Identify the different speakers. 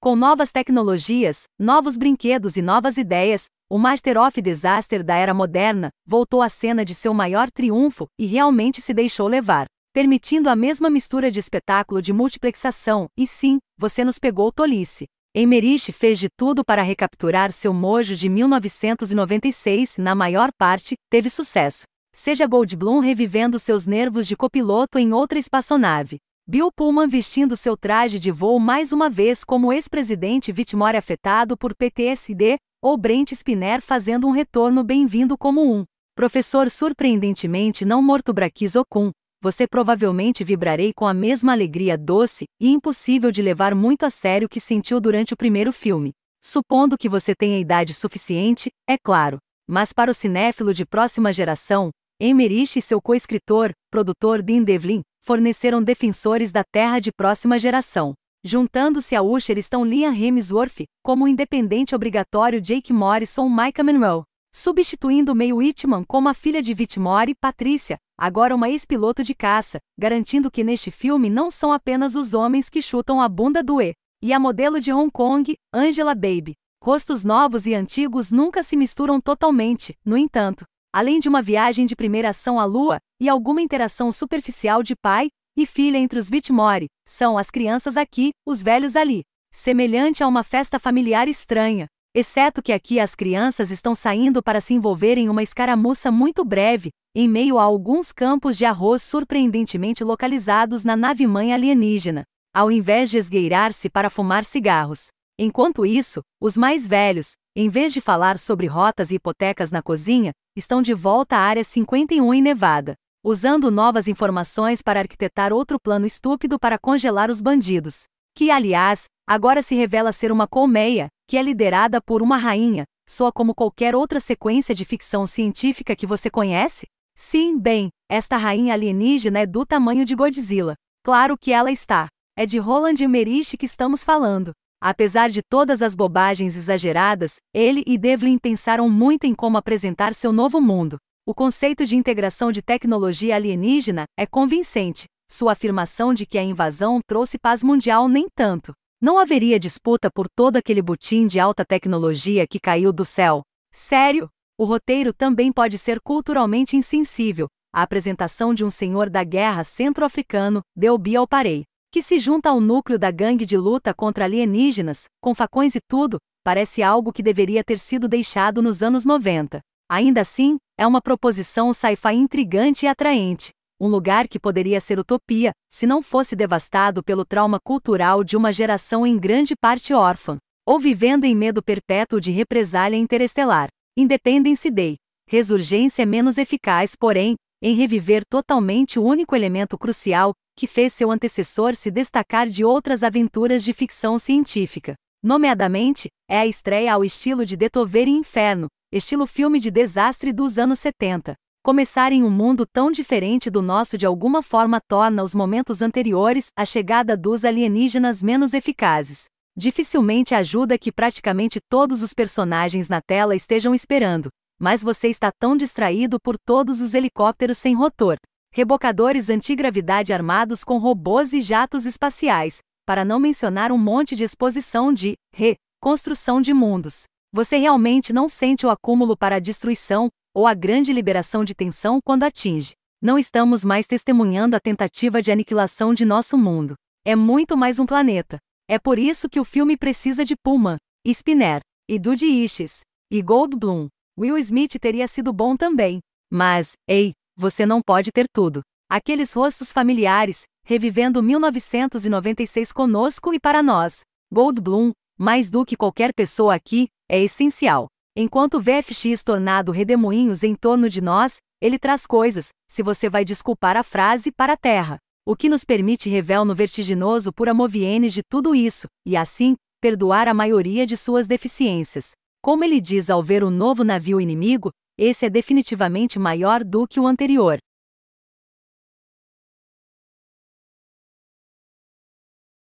Speaker 1: Com novas tecnologias, novos brinquedos e novas ideias, o Master of Disaster da era moderna voltou à cena de seu maior triunfo e realmente se deixou levar, permitindo a mesma mistura de espetáculo de multiplexação, e sim, você nos pegou tolice. Emmerich fez de tudo para recapturar seu mojo de 1996 na maior parte, teve sucesso. Seja Goldblum revivendo seus nervos de copiloto em outra espaçonave. Bill Pullman vestindo seu traje de voo mais uma vez como ex-presidente Whitmore afetado por PTSD, ou Brent Spinner fazendo um retorno bem-vindo como um professor surpreendentemente não morto Braquizocum, você provavelmente vibrarei com a mesma alegria doce e impossível de levar muito a sério que sentiu durante o primeiro filme. Supondo que você tenha idade suficiente, é claro. Mas para o cinéfilo de próxima geração, Emmerich e seu co-escritor, produtor Dean Devlin, forneceram defensores da Terra de próxima geração. Juntando-se a Usher estão Liam Hemsworth, como independente obrigatório Jake Morrison Micah Monroe, substituindo May Whitman como a filha de Whitmore, Patrícia, agora uma ex-piloto de caça, garantindo que neste filme não são apenas os homens que chutam a bunda do E. E a modelo de Hong Kong, Angela Baby. Rostos novos e antigos nunca se misturam totalmente, no entanto. Além de uma viagem de primeira ação à Lua, e alguma interação superficial de pai e filha entre os Whitmore, são as crianças aqui, os velhos ali. Semelhante a uma festa familiar estranha, exceto que aqui as crianças estão saindo para se envolver em uma escaramuça muito breve, em meio a alguns campos de arroz surpreendentemente localizados na nave-mãe alienígena, ao invés de esgueirar-se para fumar cigarros. Enquanto isso, os mais velhos, em vez de falar sobre rotas e hipotecas na cozinha, estão de volta à Área 51 em Nevada, usando novas informações para arquitetar outro plano estúpido para congelar os bandidos, que, aliás, agora se revela ser uma colmeia, que é liderada por uma rainha, soa como qualquer outra sequência de ficção científica que você conhece? Sim, bem, esta rainha alienígena é do tamanho de Godzilla. Claro que ela está. É de Roland Emmerich que estamos falando. Apesar de todas as bobagens exageradas, ele e Devlin pensaram muito em como apresentar seu novo mundo. O conceito de integração de tecnologia alienígena é convincente. Sua afirmação de que a invasão trouxe paz mundial nem tanto. Não haveria disputa por todo aquele butim de alta tecnologia que caiu do céu. Sério? O roteiro também pode ser culturalmente insensível. A apresentação de um senhor da guerra centro-africano, Delbi Alparei, que se junta ao núcleo da gangue de luta contra alienígenas, com facões e tudo, parece algo que deveria ter sido deixado nos anos 90. Ainda assim, é uma proposição sci-fi intrigante e atraente, um lugar que poderia ser utopia, se não fosse devastado pelo trauma cultural de uma geração em grande parte órfã, ou vivendo em medo perpétuo de represália interestelar. Independence Day. Resurgência menos eficaz, porém, em reviver totalmente o único elemento crucial que fez seu antecessor se destacar de outras aventuras de ficção científica. Nomeadamente, é a estreia ao estilo de Detover e Inferno, estilo filme de desastre dos anos 70. Começar em um mundo tão diferente do nosso de alguma forma torna os momentos anteriores à chegada dos alienígenas menos eficazes. Dificilmente ajuda que praticamente todos os personagens na tela estejam esperando, mas você está tão distraído por todos os helicópteros sem rotor, rebocadores antigravidade armados com robôs e jatos espaciais, para não mencionar um monte de exposição de reconstrução de mundos. Você realmente não sente o acúmulo para a destruição, ou a grande liberação de tensão quando atinge. Não estamos mais testemunhando a tentativa de aniquilação de nosso mundo. É muito mais um planeta. É por isso que o filme precisa de Pullman, Spinner, e Dudi Ishis, e Goldblum. Will Smith teria sido bom também. Mas, ei, você não pode ter tudo. Aqueles rostos familiares, revivendo 1996 conosco e para nós. Goldblum, mais do que qualquer pessoa aqui, é essencial. Enquanto o VFX tornado redemoinhos em torno de nós, ele traz coisas, se você vai desculpar a frase, para a Terra. O que nos permite revel no vertiginoso por amovienes de tudo isso, e assim, perdoar a maioria de suas deficiências. Como ele diz ao ver o novo navio inimigo, esse é definitivamente maior do que o anterior.